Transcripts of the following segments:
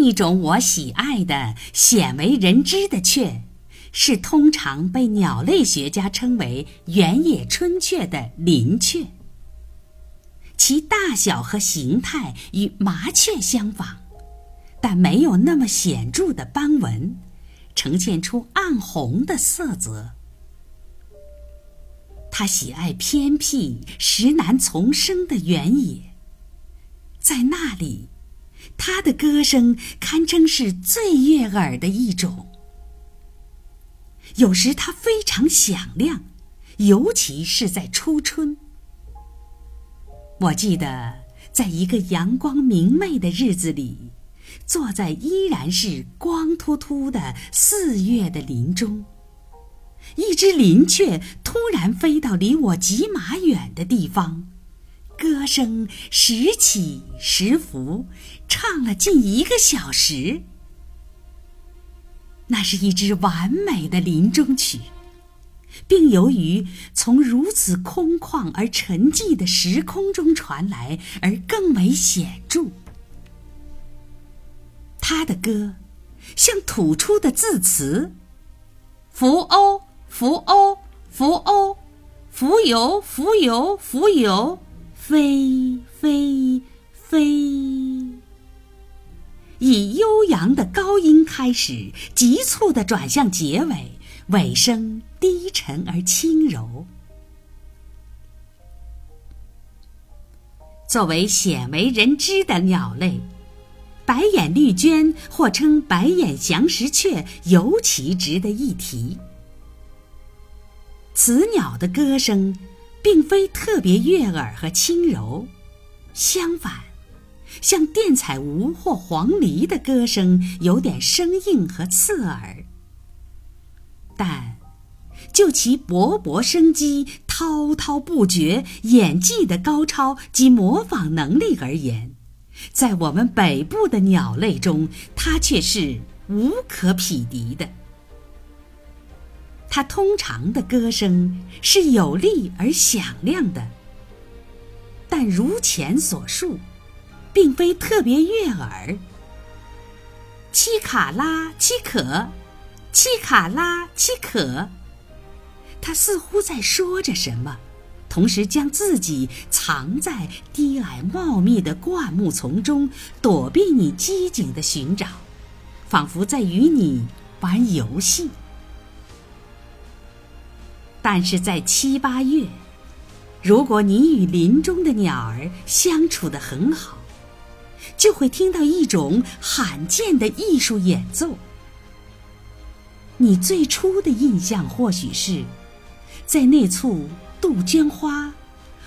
一种我喜爱的、鲜为人知的雀，是通常被鸟类学家称为原野春雀的林雀。其大小和形态与麻雀相仿，但没有那么显著的斑纹，呈现出暗红的色泽。它喜爱偏僻、石难丛生的原野，在那里。它的歌声堪称是最悦耳的一种。有时它非常响亮，尤其是在初春。我记得，在一个阳光明媚的日子里，坐在依然是光秃秃的四月的林中，一只林雀突然飞到离我几码远的地方。歌声时起时伏，唱了近一个小时。那是一支完美的林中曲，并由于从如此空旷而沉寂的时空中传来，而更为显著。他的歌，像吐出的字词：浮欧，浮欧，浮欧，浮游，浮游，浮游。飞飞飞，以悠扬的高音开始，急促的转向结尾，尾声低沉而轻柔。作为鲜为人知的鸟类，白眼绿鹃或称白眼翔石雀尤其值得一提。此鸟的歌声。并非特别悦耳和轻柔，相反，像电彩鹕或黄鹂的歌声有点生硬和刺耳。但就其勃勃生机、滔滔不绝、演技的高超及模仿能力而言，在我们北部的鸟类中，它却是无可匹敌的。它通常的歌声是有力而响亮的，但如前所述，并非特别悦耳。七卡拉七可，七卡拉七可。它似乎在说着什么，同时将自己藏在低矮茂密的灌木丛中，躲避你机警的寻找，仿佛在与你玩游戏。但是在七八月，如果你与林中的鸟儿相处得很好，就会听到一种罕见的艺术演奏。你最初的印象或许是，在那簇杜鹃花，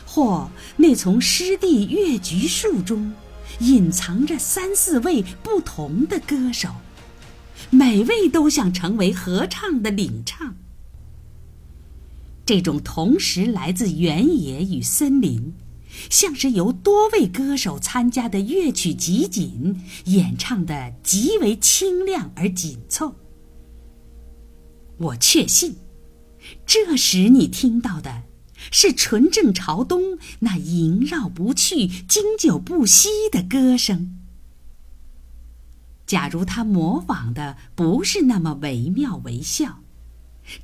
或那丛湿地月菊树中，隐藏着三四位不同的歌手，每位都想成为合唱的领唱。这种同时来自原野与森林，像是由多位歌手参加的乐曲集锦，演唱的极为清亮而紧凑。我确信，这时你听到的，是纯正朝东那萦绕不去、经久不息的歌声。假如他模仿的不是那么惟妙惟肖。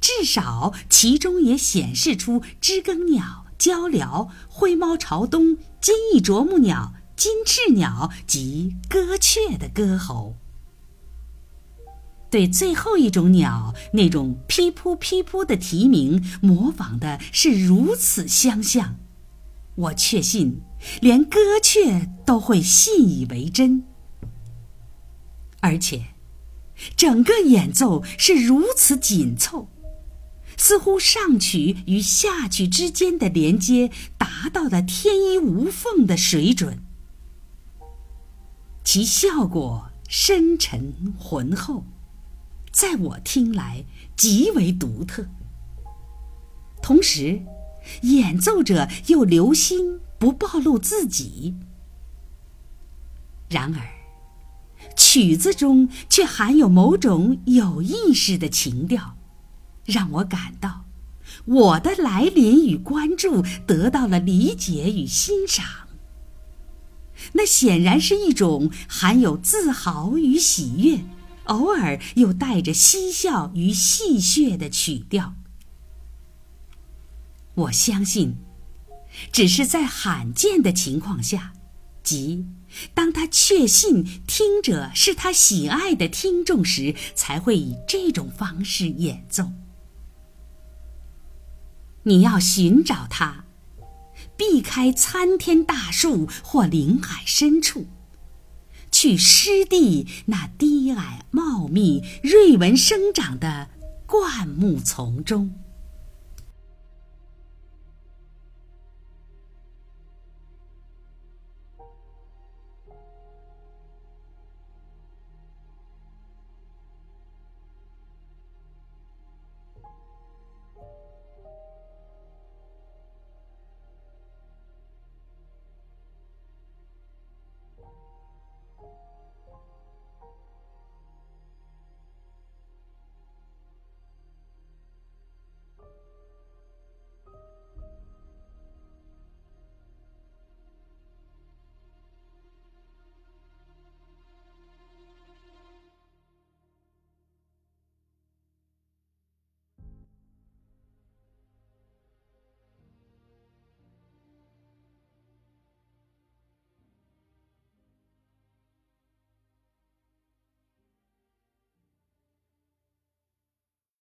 至少其中也显示出知更鸟、鹪鹩、灰猫朝东、金翼啄木鸟、金翅鸟及歌雀的歌喉。对最后一种鸟那种噼噗噼噗的啼鸣模仿的是如此相像，我确信连歌雀都会信以为真，而且。整个演奏是如此紧凑，似乎上曲与下曲之间的连接达到了天衣无缝的水准，其效果深沉浑厚，在我听来极为独特。同时，演奏者又留心不暴露自己。然而。曲子中却含有某种有意识的情调，让我感到我的来临与关注得到了理解与欣赏。那显然是一种含有自豪与喜悦，偶尔又带着嬉笑与戏谑的曲调。我相信，只是在罕见的情况下，即当他确信听者是他喜爱的听众时，才会以这种方式演奏。你要寻找他。避开参天大树或林海深处，去湿地那低矮茂密、瑞纹生长的灌木丛中。